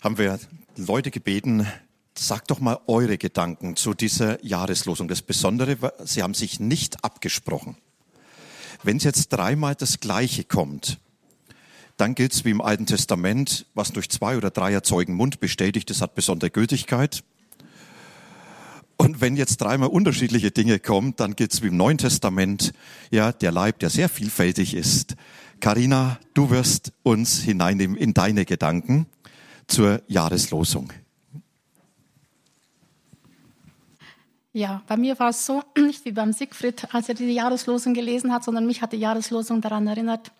haben wir Leute gebeten, sagt doch mal eure Gedanken zu dieser Jahreslosung. Das Besondere, sie haben sich nicht abgesprochen. Wenn es jetzt dreimal das Gleiche kommt, dann gilt es wie im Alten Testament, was durch zwei oder drei Zeugen Mund bestätigt, das hat besondere Gültigkeit. Und wenn jetzt dreimal unterschiedliche Dinge kommen, dann gilt es wie im Neuen Testament, ja, der Leib, der sehr vielfältig ist. Karina, du wirst uns hineinnehmen in deine Gedanken zur Jahreslosung. Ja, bei mir war es so, nicht wie beim Siegfried, als er die Jahreslosung gelesen hat, sondern mich hat die Jahreslosung daran erinnert,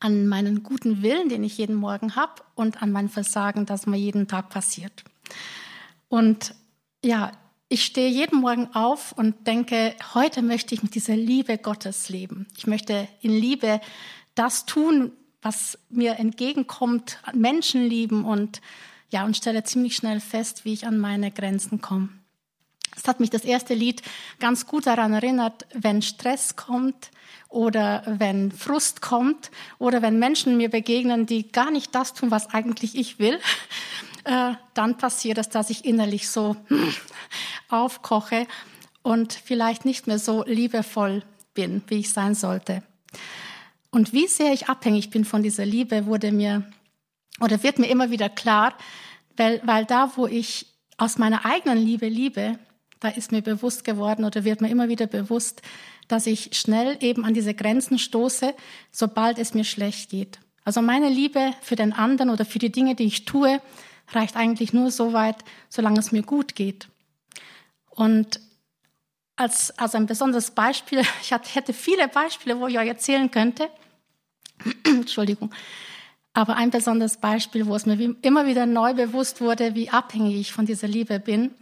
an meinen guten Willen, den ich jeden Morgen habe und an mein Versagen, das mir jeden Tag passiert. Und ja, ich stehe jeden Morgen auf und denke, heute möchte ich mit dieser Liebe Gottes leben. Ich möchte in Liebe das tun, was mir entgegenkommt, Menschen lieben und ja, und stelle ziemlich schnell fest, wie ich an meine Grenzen komme. Es hat mich das erste Lied ganz gut daran erinnert, wenn Stress kommt oder wenn Frust kommt oder wenn Menschen mir begegnen, die gar nicht das tun, was eigentlich ich will, äh, dann passiert es, dass ich innerlich so aufkoche und vielleicht nicht mehr so liebevoll bin, wie ich sein sollte. Und wie sehr ich abhängig bin von dieser Liebe, wurde mir oder wird mir immer wieder klar, weil, weil da, wo ich aus meiner eigenen Liebe liebe, da ist mir bewusst geworden oder wird mir immer wieder bewusst, dass ich schnell eben an diese Grenzen stoße, sobald es mir schlecht geht. Also meine Liebe für den anderen oder für die Dinge, die ich tue, reicht eigentlich nur so weit, solange es mir gut geht. Und als, als ein besonderes Beispiel, ich hätte viele Beispiele, wo ich euch erzählen könnte, Entschuldigung. Aber ein besonderes Beispiel, wo es mir immer wieder neu bewusst wurde, wie abhängig ich von dieser Liebe bin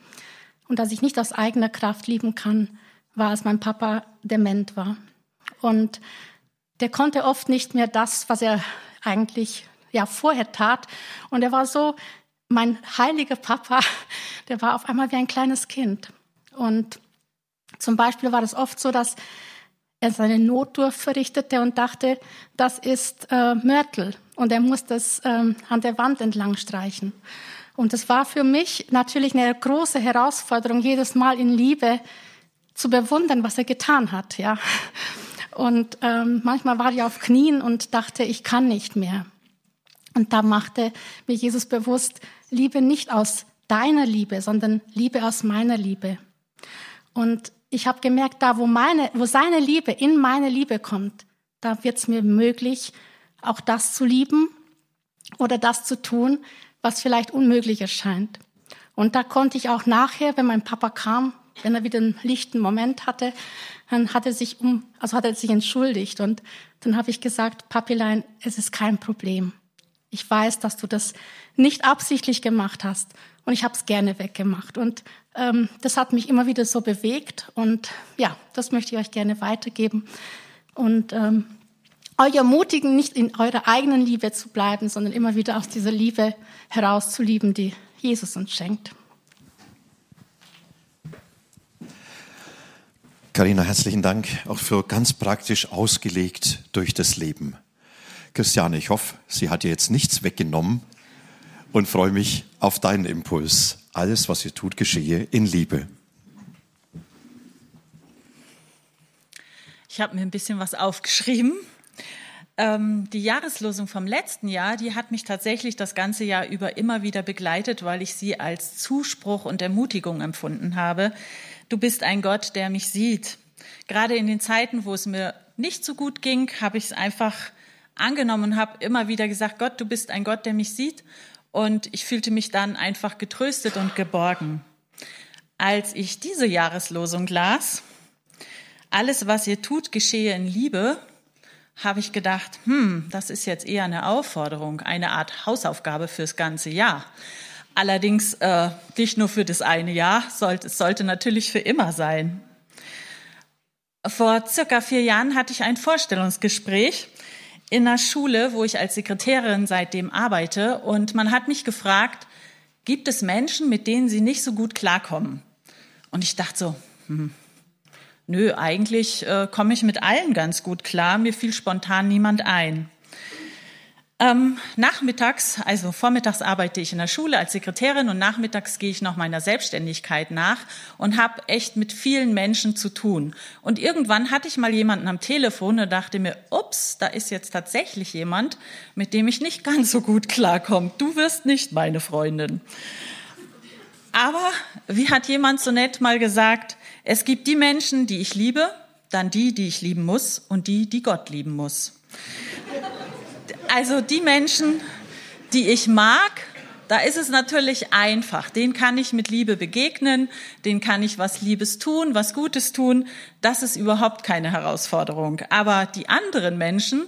und dass ich nicht aus eigener Kraft lieben kann, war, als mein Papa dement war. Und der konnte oft nicht mehr das, was er eigentlich ja vorher tat. Und er war so, mein heiliger Papa, der war auf einmal wie ein kleines Kind. Und zum Beispiel war das oft so, dass er seine Nottour verrichtete und dachte, das ist äh, Mörtel und er muss das ähm, an der Wand entlang streichen. Und es war für mich natürlich eine große Herausforderung, jedes Mal in Liebe zu bewundern, was er getan hat. Ja. Und ähm, manchmal war ich auf Knien und dachte, ich kann nicht mehr. Und da machte mir Jesus bewusst, Liebe nicht aus deiner Liebe, sondern Liebe aus meiner Liebe. Und ich habe gemerkt, da wo meine, wo seine Liebe in meine Liebe kommt, da wird es mir möglich, auch das zu lieben oder das zu tun, was vielleicht unmöglich erscheint. Und da konnte ich auch nachher, wenn mein Papa kam, wenn er wieder einen lichten Moment hatte, dann hat er sich um, also hat er sich entschuldigt und dann habe ich gesagt, Papilein, es ist kein Problem. Ich weiß, dass du das nicht absichtlich gemacht hast und ich habe es gerne weggemacht. Und ähm, das hat mich immer wieder so bewegt und ja, das möchte ich euch gerne weitergeben und ähm, euch ermutigen, nicht in eurer eigenen Liebe zu bleiben, sondern immer wieder aus dieser Liebe heraus zu lieben, die Jesus uns schenkt. Karina, herzlichen Dank auch für ganz praktisch ausgelegt durch das Leben. Christiane, ich hoffe, sie hat dir jetzt nichts weggenommen und freue mich auf deinen Impuls. Alles, was ihr tut, geschehe in Liebe. Ich habe mir ein bisschen was aufgeschrieben. Ähm, die Jahreslosung vom letzten Jahr, die hat mich tatsächlich das ganze Jahr über immer wieder begleitet, weil ich sie als Zuspruch und Ermutigung empfunden habe. Du bist ein Gott, der mich sieht. Gerade in den Zeiten, wo es mir nicht so gut ging, habe ich es einfach angenommen und habe immer wieder gesagt, Gott, du bist ein Gott, der mich sieht und ich fühlte mich dann einfach getröstet und geborgen. Als ich diese Jahreslosung las, alles, was ihr tut, geschehe in Liebe, habe ich gedacht, hm, das ist jetzt eher eine Aufforderung, eine Art Hausaufgabe fürs ganze Jahr. Allerdings äh, nicht nur für das eine Jahr, sollte, es sollte natürlich für immer sein. Vor circa vier Jahren hatte ich ein Vorstellungsgespräch in einer Schule, wo ich als Sekretärin seitdem arbeite. Und man hat mich gefragt, gibt es Menschen, mit denen Sie nicht so gut klarkommen? Und ich dachte so, hm, nö, eigentlich äh, komme ich mit allen ganz gut klar. Mir fiel spontan niemand ein. Ähm, nachmittags, also vormittags arbeite ich in der Schule als Sekretärin und nachmittags gehe ich noch meiner Selbstständigkeit nach und habe echt mit vielen Menschen zu tun. Und irgendwann hatte ich mal jemanden am Telefon und dachte mir, ups, da ist jetzt tatsächlich jemand, mit dem ich nicht ganz so gut klarkomme. Du wirst nicht meine Freundin. Aber wie hat jemand so nett mal gesagt, es gibt die Menschen, die ich liebe, dann die, die ich lieben muss und die, die Gott lieben muss. Also die Menschen, die ich mag, da ist es natürlich einfach. Den kann ich mit Liebe begegnen, den kann ich was Liebes tun, was Gutes tun. Das ist überhaupt keine Herausforderung. Aber die anderen Menschen,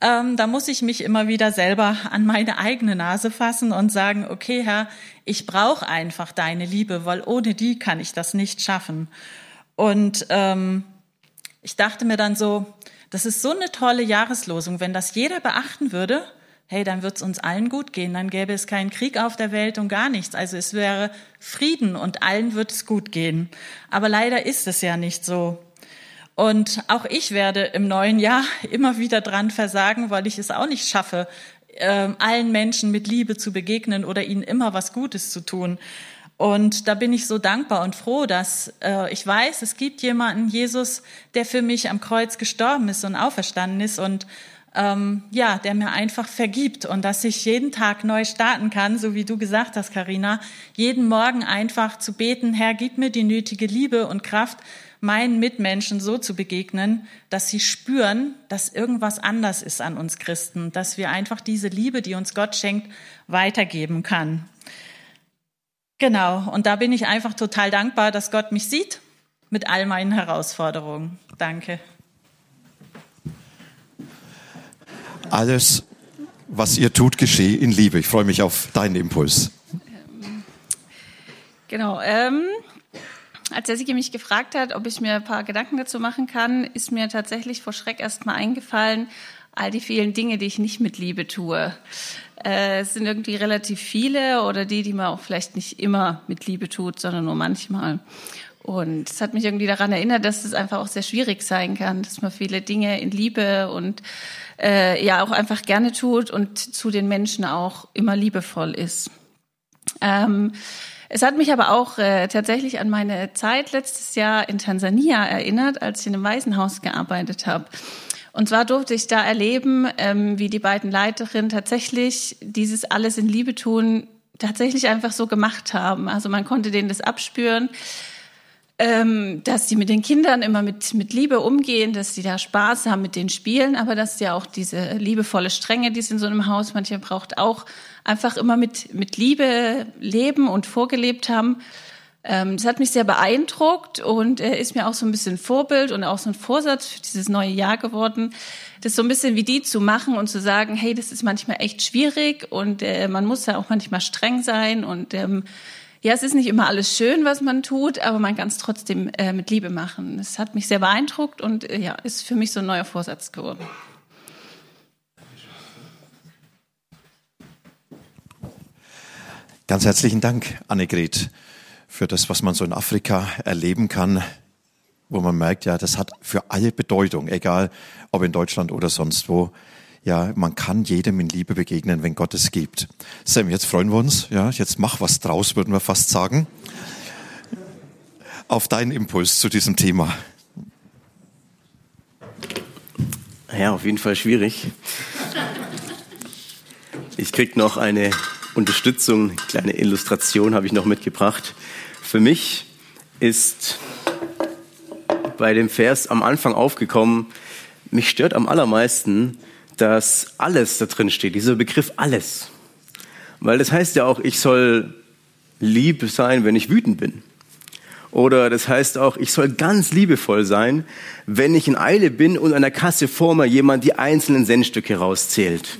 ähm, da muss ich mich immer wieder selber an meine eigene Nase fassen und sagen, okay, Herr, ich brauche einfach deine Liebe, weil ohne die kann ich das nicht schaffen. Und ähm, ich dachte mir dann so, das ist so eine tolle Jahreslosung. Wenn das jeder beachten würde, hey, dann wird es uns allen gut gehen. Dann gäbe es keinen Krieg auf der Welt und gar nichts. Also es wäre Frieden und allen wird es gut gehen. Aber leider ist es ja nicht so. Und auch ich werde im neuen Jahr immer wieder dran versagen, weil ich es auch nicht schaffe, äh, allen Menschen mit Liebe zu begegnen oder ihnen immer was Gutes zu tun. Und da bin ich so dankbar und froh, dass äh, ich weiß, es gibt jemanden, Jesus, der für mich am Kreuz gestorben ist und auferstanden ist und ähm, ja, der mir einfach vergibt und dass ich jeden Tag neu starten kann, so wie du gesagt hast, Karina, jeden Morgen einfach zu beten, Herr, gib mir die nötige Liebe und Kraft, meinen Mitmenschen so zu begegnen, dass sie spüren, dass irgendwas anders ist an uns Christen, dass wir einfach diese Liebe, die uns Gott schenkt, weitergeben kann. Genau, und da bin ich einfach total dankbar, dass Gott mich sieht mit all meinen Herausforderungen. Danke. Alles, was ihr tut, geschehe in Liebe. Ich freue mich auf deinen Impuls. Genau. Ähm, als der Sigi mich gefragt hat, ob ich mir ein paar Gedanken dazu machen kann, ist mir tatsächlich vor Schreck erstmal eingefallen, all die vielen Dinge, die ich nicht mit Liebe tue. Äh, es sind irgendwie relativ viele oder die, die man auch vielleicht nicht immer mit Liebe tut, sondern nur manchmal. Und es hat mich irgendwie daran erinnert, dass es einfach auch sehr schwierig sein kann, dass man viele Dinge in Liebe und äh, ja auch einfach gerne tut und zu den Menschen auch immer liebevoll ist. Ähm, es hat mich aber auch äh, tatsächlich an meine Zeit letztes Jahr in Tansania erinnert, als ich in einem Waisenhaus gearbeitet habe. Und zwar durfte ich da erleben, ähm, wie die beiden Leiterinnen tatsächlich dieses alles in Liebe tun, tatsächlich einfach so gemacht haben. Also man konnte denen das abspüren, ähm, dass die mit den Kindern immer mit, mit Liebe umgehen, dass sie da Spaß haben mit den Spielen, aber dass ja auch diese liebevolle Strenge, die es in so einem Haus manchmal braucht, auch einfach immer mit, mit Liebe leben und vorgelebt haben. Ähm, das hat mich sehr beeindruckt und er ist mir auch so ein bisschen Vorbild und auch so ein Vorsatz für dieses neue Jahr geworden, das so ein bisschen wie die zu machen und zu sagen, hey, das ist manchmal echt schwierig und äh, man muss ja auch manchmal streng sein und ähm, ja, es ist nicht immer alles schön, was man tut, aber man kann es trotzdem äh, mit Liebe machen. Das hat mich sehr beeindruckt und äh, ja, ist für mich so ein neuer Vorsatz geworden. Ganz herzlichen Dank, Annegret für das, was man so in Afrika erleben kann, wo man merkt, ja, das hat für alle Bedeutung, egal ob in Deutschland oder sonst wo. Ja, man kann jedem in Liebe begegnen, wenn Gott es gibt. Sam, jetzt freuen wir uns. Ja, jetzt mach was draus, würden wir fast sagen. Auf deinen Impuls zu diesem Thema. Ja, auf jeden Fall schwierig. Ich krieg noch eine Unterstützung, eine kleine Illustration habe ich noch mitgebracht. Für mich ist bei dem Vers am Anfang aufgekommen, mich stört am allermeisten, dass alles da drin steht, dieser Begriff alles. Weil das heißt ja auch, ich soll lieb sein, wenn ich wütend bin. Oder das heißt auch, ich soll ganz liebevoll sein, wenn ich in Eile bin und an der Kasse vor mir jemand die einzelnen Centstücke rauszählt.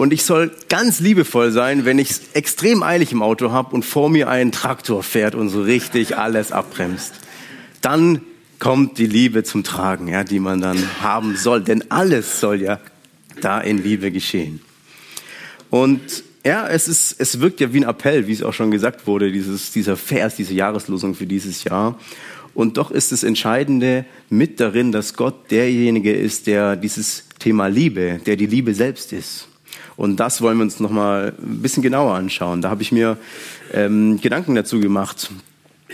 Und ich soll ganz liebevoll sein, wenn ich es extrem eilig im Auto habe und vor mir ein Traktor fährt und so richtig alles abbremst. Dann kommt die Liebe zum Tragen, ja, die man dann haben soll. Denn alles soll ja da in Liebe geschehen. Und ja, es ist, es wirkt ja wie ein Appell, wie es auch schon gesagt wurde, dieses, dieser Vers, diese Jahreslosung für dieses Jahr. Und doch ist das Entscheidende mit darin, dass Gott derjenige ist, der dieses Thema Liebe, der die Liebe selbst ist. Und das wollen wir uns noch mal ein bisschen genauer anschauen. Da habe ich mir ähm, Gedanken dazu gemacht,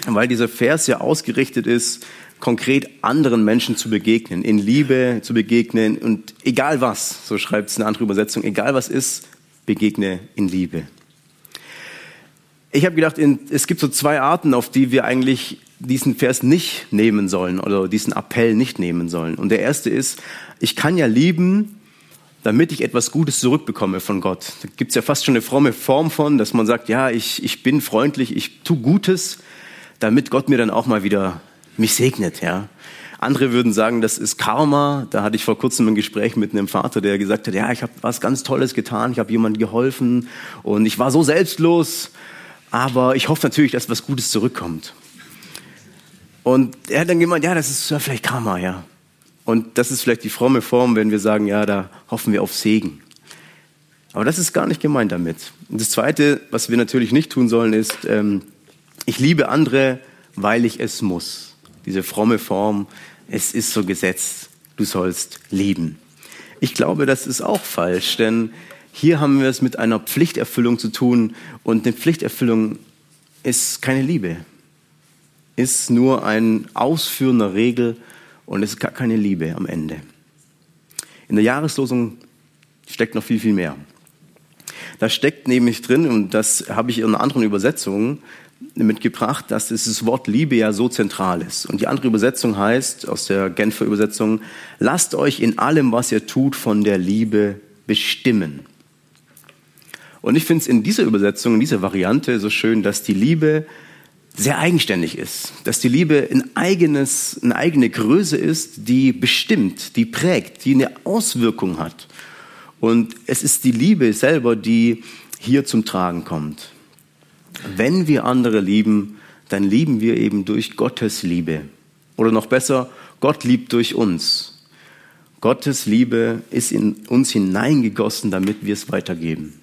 weil dieser Vers ja ausgerichtet ist, konkret anderen Menschen zu begegnen, in Liebe zu begegnen und egal was, so schreibt es eine andere Übersetzung, egal was ist, begegne in Liebe. Ich habe gedacht, es gibt so zwei Arten, auf die wir eigentlich diesen Vers nicht nehmen sollen oder diesen Appell nicht nehmen sollen. Und der erste ist, ich kann ja lieben, damit ich etwas Gutes zurückbekomme von Gott. Da gibt es ja fast schon eine fromme Form von, dass man sagt, ja, ich, ich bin freundlich, ich tu Gutes, damit Gott mir dann auch mal wieder mich segnet, ja. Andere würden sagen, das ist Karma. Da hatte ich vor kurzem ein Gespräch mit einem Vater, der gesagt hat, ja, ich habe was ganz Tolles getan, ich habe jemandem geholfen und ich war so selbstlos, aber ich hoffe natürlich, dass was Gutes zurückkommt. Und er hat dann gemeint, ja, das ist ja vielleicht Karma, ja. Und das ist vielleicht die fromme Form, wenn wir sagen, ja, da hoffen wir auf Segen. Aber das ist gar nicht gemeint damit. Und das Zweite, was wir natürlich nicht tun sollen, ist, ähm, ich liebe andere, weil ich es muss diese fromme Form, es ist so gesetzt, du sollst lieben. Ich glaube, das ist auch falsch, denn hier haben wir es mit einer Pflichterfüllung zu tun und eine Pflichterfüllung ist keine Liebe, ist nur ein Ausführen der Regel und es ist gar keine Liebe am Ende. In der Jahreslosung steckt noch viel, viel mehr. Da steckt nämlich drin, und das habe ich in einer anderen Übersetzung, mitgebracht, dass dieses Wort Liebe ja so zentral ist. Und die andere Übersetzung heißt, aus der Genfer Übersetzung, lasst euch in allem, was ihr tut, von der Liebe bestimmen. Und ich finde es in dieser Übersetzung, in dieser Variante so schön, dass die Liebe sehr eigenständig ist, dass die Liebe ein eigenes, eine eigene Größe ist, die bestimmt, die prägt, die eine Auswirkung hat. Und es ist die Liebe selber, die hier zum Tragen kommt. Wenn wir andere lieben, dann lieben wir eben durch Gottes Liebe. Oder noch besser, Gott liebt durch uns. Gottes Liebe ist in uns hineingegossen, damit wir es weitergeben.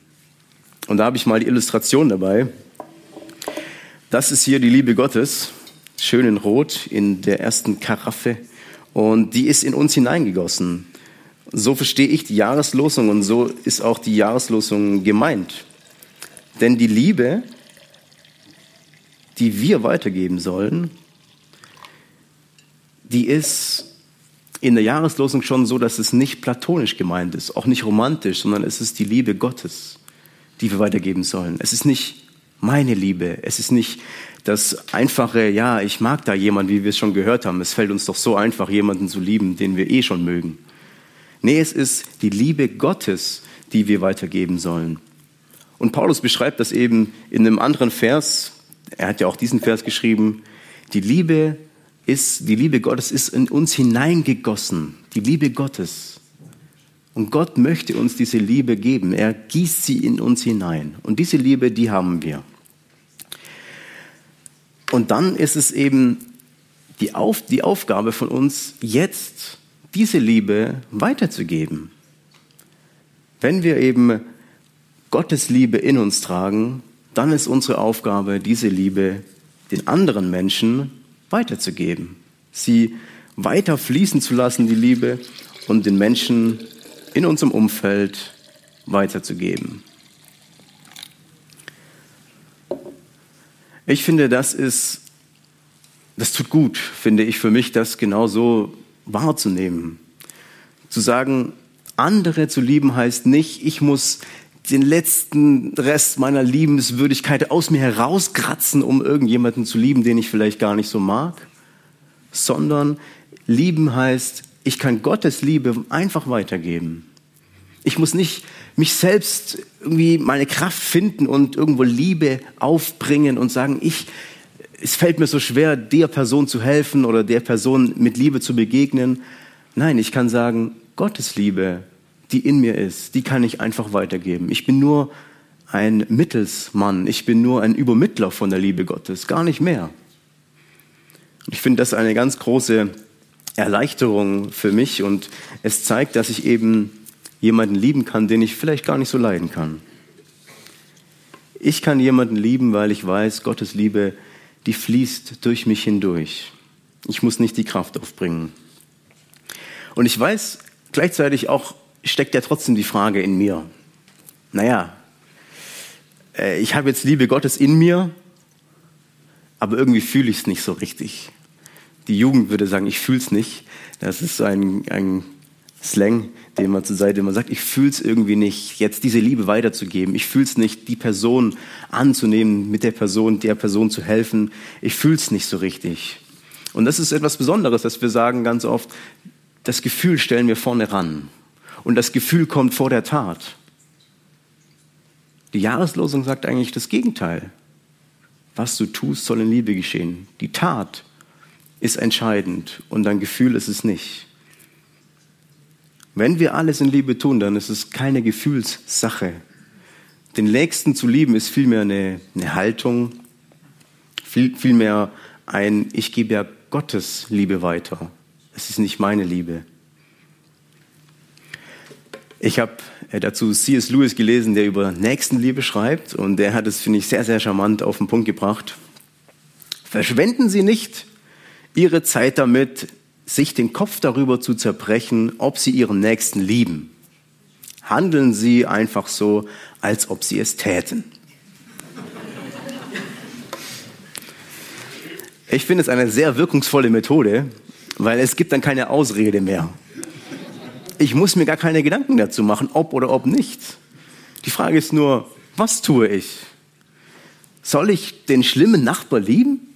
Und da habe ich mal die Illustration dabei. Das ist hier die Liebe Gottes, schön in Rot in der ersten Karaffe. Und die ist in uns hineingegossen. So verstehe ich die Jahreslosung und so ist auch die Jahreslosung gemeint. Denn die Liebe die wir weitergeben sollen, die ist in der Jahreslosung schon so, dass es nicht platonisch gemeint ist, auch nicht romantisch, sondern es ist die Liebe Gottes, die wir weitergeben sollen. Es ist nicht meine Liebe, es ist nicht das einfache, ja, ich mag da jemanden, wie wir es schon gehört haben. Es fällt uns doch so einfach, jemanden zu lieben, den wir eh schon mögen. Nee, es ist die Liebe Gottes, die wir weitergeben sollen. Und Paulus beschreibt das eben in einem anderen Vers, er hat ja auch diesen Vers geschrieben, die Liebe ist, die Liebe Gottes ist in uns hineingegossen, die Liebe Gottes. Und Gott möchte uns diese Liebe geben. Er gießt sie in uns hinein. Und diese Liebe, die haben wir. Und dann ist es eben die, Auf, die Aufgabe von uns, jetzt diese Liebe weiterzugeben. Wenn wir eben Gottes Liebe in uns tragen, dann ist unsere Aufgabe, diese Liebe den anderen Menschen weiterzugeben, sie weiter fließen zu lassen, die Liebe, und den Menschen in unserem Umfeld weiterzugeben. Ich finde, das ist, das tut gut, finde ich für mich, das genauso wahrzunehmen. Zu sagen, andere zu lieben heißt nicht, ich muss den letzten Rest meiner Liebenswürdigkeit aus mir herauskratzen, um irgendjemanden zu lieben, den ich vielleicht gar nicht so mag, sondern lieben heißt, ich kann Gottes Liebe einfach weitergeben. Ich muss nicht mich selbst irgendwie meine Kraft finden und irgendwo Liebe aufbringen und sagen, ich, es fällt mir so schwer, der Person zu helfen oder der Person mit Liebe zu begegnen. Nein, ich kann sagen, Gottes Liebe die in mir ist, die kann ich einfach weitergeben. Ich bin nur ein Mittelsmann, ich bin nur ein Übermittler von der Liebe Gottes, gar nicht mehr. Ich finde das eine ganz große Erleichterung für mich und es zeigt, dass ich eben jemanden lieben kann, den ich vielleicht gar nicht so leiden kann. Ich kann jemanden lieben, weil ich weiß, Gottes Liebe, die fließt durch mich hindurch. Ich muss nicht die Kraft aufbringen. Und ich weiß gleichzeitig auch, steckt ja trotzdem die Frage in mir. Naja, äh, ich habe jetzt Liebe Gottes in mir, aber irgendwie fühle ich es nicht so richtig. Die Jugend würde sagen, ich fühle es nicht. Das ist ein, ein Slang, den man zur Seite immer sagt, ich fühle es irgendwie nicht, jetzt diese Liebe weiterzugeben. Ich fühle es nicht, die Person anzunehmen, mit der Person, der Person zu helfen. Ich fühle es nicht so richtig. Und das ist etwas Besonderes, dass wir sagen ganz oft, das Gefühl stellen wir vorne ran. Und das Gefühl kommt vor der Tat. Die Jahreslosung sagt eigentlich das Gegenteil. Was du tust, soll in Liebe geschehen. Die Tat ist entscheidend und dein Gefühl ist es nicht. Wenn wir alles in Liebe tun, dann ist es keine Gefühlssache. Den Nächsten zu lieben ist vielmehr eine, eine Haltung, viel, vielmehr ein, ich gebe ja Gottes Liebe weiter. Es ist nicht meine Liebe. Ich habe äh, dazu C.S. Lewis gelesen, der über Nächstenliebe schreibt und der hat es, finde ich, sehr, sehr charmant auf den Punkt gebracht. Verschwenden Sie nicht Ihre Zeit damit, sich den Kopf darüber zu zerbrechen, ob Sie Ihren Nächsten lieben. Handeln Sie einfach so, als ob Sie es täten. Ich finde es eine sehr wirkungsvolle Methode, weil es gibt dann keine Ausrede mehr. Ich muss mir gar keine Gedanken dazu machen, ob oder ob nicht. Die Frage ist nur, was tue ich? Soll ich den schlimmen Nachbar lieben?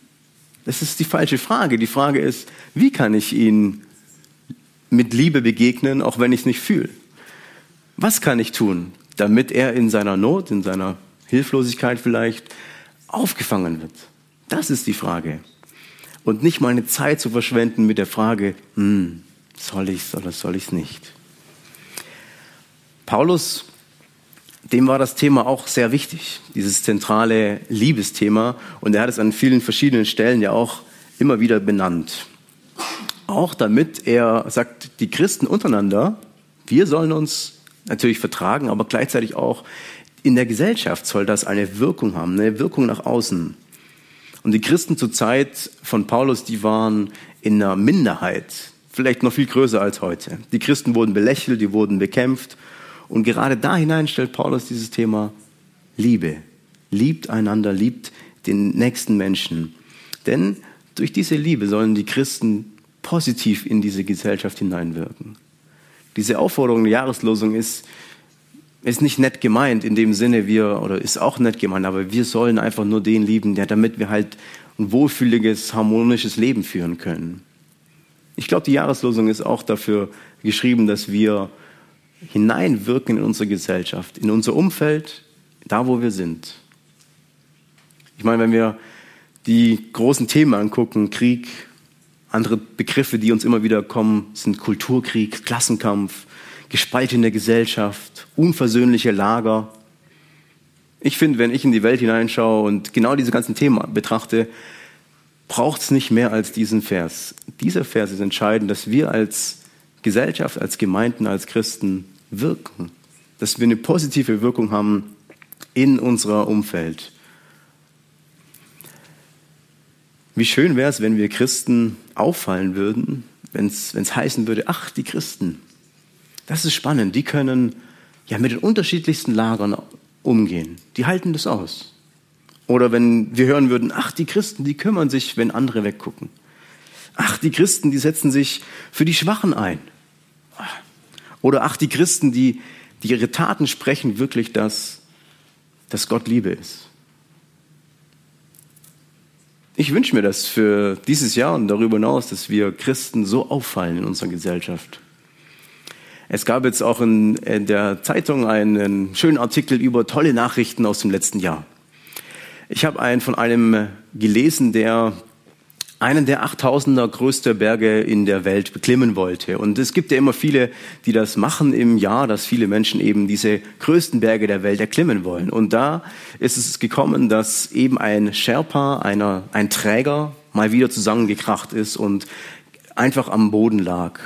Das ist die falsche Frage. Die Frage ist, wie kann ich ihn mit Liebe begegnen, auch wenn ich es nicht fühle? Was kann ich tun, damit er in seiner Not, in seiner Hilflosigkeit vielleicht aufgefangen wird? Das ist die Frage. Und nicht meine Zeit zu verschwenden mit der Frage, hm, soll ich es oder soll ich es nicht? Paulus, dem war das Thema auch sehr wichtig, dieses zentrale Liebesthema. Und er hat es an vielen verschiedenen Stellen ja auch immer wieder benannt. Auch damit er sagt, die Christen untereinander, wir sollen uns natürlich vertragen, aber gleichzeitig auch in der Gesellschaft soll das eine Wirkung haben, eine Wirkung nach außen. Und die Christen zur Zeit von Paulus, die waren in einer Minderheit vielleicht noch viel größer als heute. Die Christen wurden belächelt, die wurden bekämpft. Und gerade da hinein stellt Paulus dieses Thema Liebe. Liebt einander, liebt den nächsten Menschen. Denn durch diese Liebe sollen die Christen positiv in diese Gesellschaft hineinwirken. Diese Aufforderung der Jahreslosung ist, ist nicht nett gemeint in dem Sinne, wir, oder ist auch nett gemeint, aber wir sollen einfach nur den lieben, der, damit wir halt ein wohlfühliges, harmonisches Leben führen können. Ich glaube, die Jahreslosung ist auch dafür geschrieben, dass wir hineinwirken in unsere Gesellschaft, in unser Umfeld, da wo wir sind. Ich meine, wenn wir die großen Themen angucken, Krieg, andere Begriffe, die uns immer wieder kommen, sind Kulturkrieg, Klassenkampf, gespaltene Gesellschaft, unversöhnliche Lager. Ich finde, wenn ich in die Welt hineinschaue und genau diese ganzen Themen betrachte, braucht es nicht mehr als diesen Vers. Dieser Vers ist entscheidend, dass wir als Gesellschaft, als Gemeinden, als Christen wirken. Dass wir eine positive Wirkung haben in unserer Umfeld. Wie schön wäre es, wenn wir Christen auffallen würden, wenn es heißen würde, ach, die Christen, das ist spannend, die können ja mit den unterschiedlichsten Lagern umgehen. Die halten das aus. Oder wenn wir hören würden, ach, die Christen, die kümmern sich, wenn andere weggucken. Ach, die Christen, die setzen sich für die Schwachen ein. Oder ach, die Christen, die, die ihre Taten sprechen wirklich, dass, dass Gott Liebe ist. Ich wünsche mir das für dieses Jahr und darüber hinaus, dass wir Christen so auffallen in unserer Gesellschaft. Es gab jetzt auch in, in der Zeitung einen schönen Artikel über tolle Nachrichten aus dem letzten Jahr. Ich habe einen von einem gelesen, der einen der 8000er größter Berge in der Welt beklimmen wollte. Und es gibt ja immer viele, die das machen im Jahr, dass viele Menschen eben diese größten Berge der Welt erklimmen wollen. Und da ist es gekommen, dass eben ein Sherpa, einer, ein Träger, mal wieder zusammengekracht ist und einfach am Boden lag.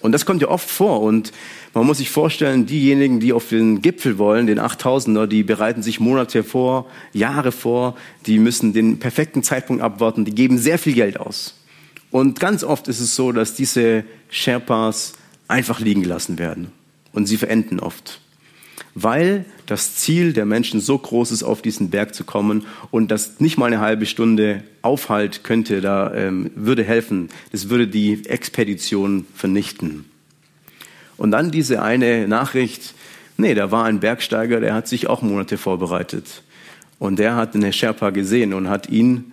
Und das kommt ja oft vor. Und man muss sich vorstellen, diejenigen, die auf den Gipfel wollen, den 8000er, die bereiten sich Monate vor, Jahre vor, die müssen den perfekten Zeitpunkt abwarten, die geben sehr viel Geld aus. Und ganz oft ist es so, dass diese Sherpas einfach liegen gelassen werden. Und sie verenden oft. Weil das Ziel der Menschen so groß ist, auf diesen Berg zu kommen und das nicht mal eine halbe Stunde Aufhalt könnte, da ähm, würde helfen. Das würde die Expedition vernichten. Und dann diese eine Nachricht, nee, da war ein Bergsteiger, der hat sich auch Monate vorbereitet. Und der hat den Sherpa gesehen und hat ihn,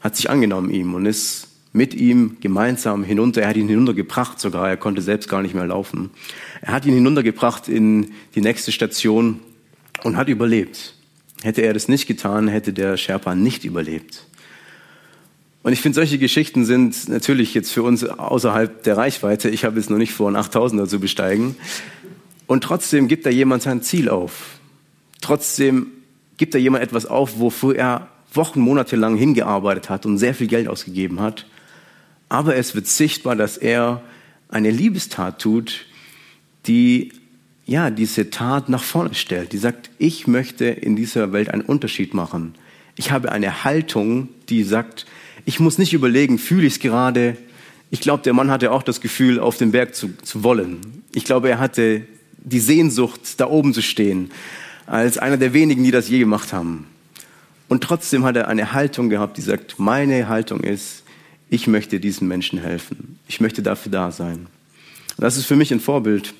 hat sich angenommen ihm und ist mit ihm gemeinsam hinunter. Er hat ihn hinuntergebracht sogar. Er konnte selbst gar nicht mehr laufen. Er hat ihn hinuntergebracht in die nächste Station und hat überlebt. Hätte er das nicht getan, hätte der Sherpa nicht überlebt. Und ich finde, solche Geschichten sind natürlich jetzt für uns außerhalb der Reichweite. Ich habe jetzt noch nicht vor, einen 8000er zu besteigen. Und trotzdem gibt da jemand sein Ziel auf. Trotzdem gibt da jemand etwas auf, wofür er Wochen, Monate lang hingearbeitet hat und sehr viel Geld ausgegeben hat. Aber es wird sichtbar, dass er eine Liebestat tut, die ja diese Tat nach vorne stellt. Die sagt, ich möchte in dieser Welt einen Unterschied machen. Ich habe eine Haltung, die sagt, ich muss nicht überlegen, fühle ich es gerade. Ich glaube, der Mann hatte auch das Gefühl, auf den Berg zu, zu wollen. Ich glaube, er hatte die Sehnsucht, da oben zu stehen, als einer der wenigen, die das je gemacht haben. Und trotzdem hat er eine Haltung gehabt, die sagt, meine Haltung ist, ich möchte diesen Menschen helfen. Ich möchte dafür da sein. Und das ist für mich ein Vorbild,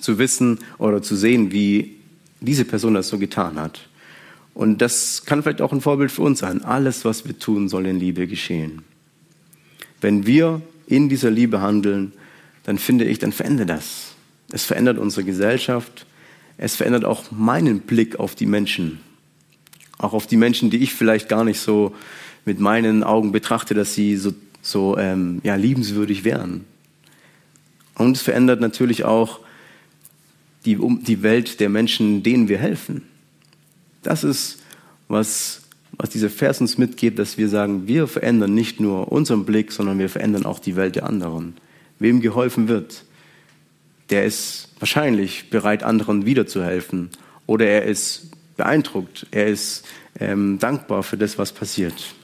zu wissen oder zu sehen, wie diese Person das so getan hat. Und das kann vielleicht auch ein Vorbild für uns sein. Alles, was wir tun, soll in Liebe geschehen. Wenn wir in dieser Liebe handeln, dann finde ich, dann verändert das. Es verändert unsere Gesellschaft. Es verändert auch meinen Blick auf die Menschen. Auch auf die Menschen, die ich vielleicht gar nicht so mit meinen Augen betrachte, dass sie so, so ähm, ja, liebenswürdig wären. Und es verändert natürlich auch die, die Welt der Menschen, denen wir helfen. Das ist, was, was dieser Vers uns mitgibt, dass wir sagen, wir verändern nicht nur unseren Blick, sondern wir verändern auch die Welt der anderen. Wem geholfen wird, der ist wahrscheinlich bereit, anderen wiederzuhelfen. Oder er ist beeindruckt, er ist ähm, dankbar für das, was passiert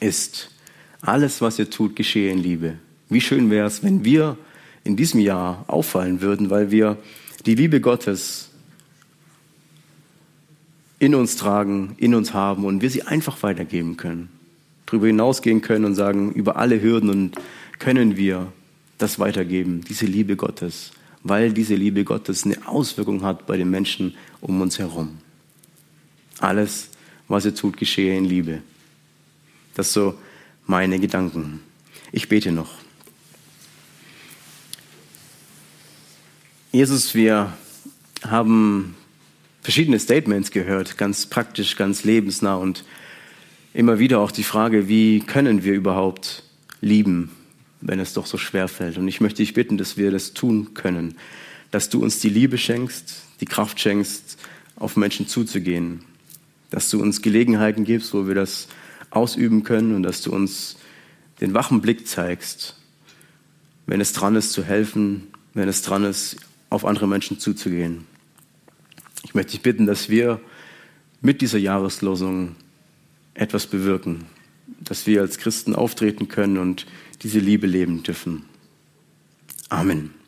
ist. Alles, was ihr tut, geschehe in Liebe. Wie schön wäre es, wenn wir in diesem Jahr auffallen würden, weil wir die Liebe Gottes in uns tragen, in uns haben und wir sie einfach weitergeben können. Darüber hinausgehen können und sagen, über alle Hürden und können wir das weitergeben, diese Liebe Gottes, weil diese Liebe Gottes eine Auswirkung hat bei den Menschen um uns herum. Alles, was er tut, geschehe in Liebe. Das so meine Gedanken. Ich bete noch. Jesus, wir haben verschiedene Statements gehört, ganz praktisch, ganz lebensnah und immer wieder auch die Frage, wie können wir überhaupt lieben, wenn es doch so schwer fällt. Und ich möchte dich bitten, dass wir das tun können, dass du uns die Liebe schenkst, die Kraft schenkst, auf Menschen zuzugehen, dass du uns Gelegenheiten gibst, wo wir das ausüben können und dass du uns den wachen Blick zeigst, wenn es dran ist zu helfen, wenn es dran ist, auf andere Menschen zuzugehen. Ich möchte dich bitten, dass wir mit dieser Jahreslosung etwas bewirken, dass wir als Christen auftreten können und diese Liebe leben dürfen. Amen.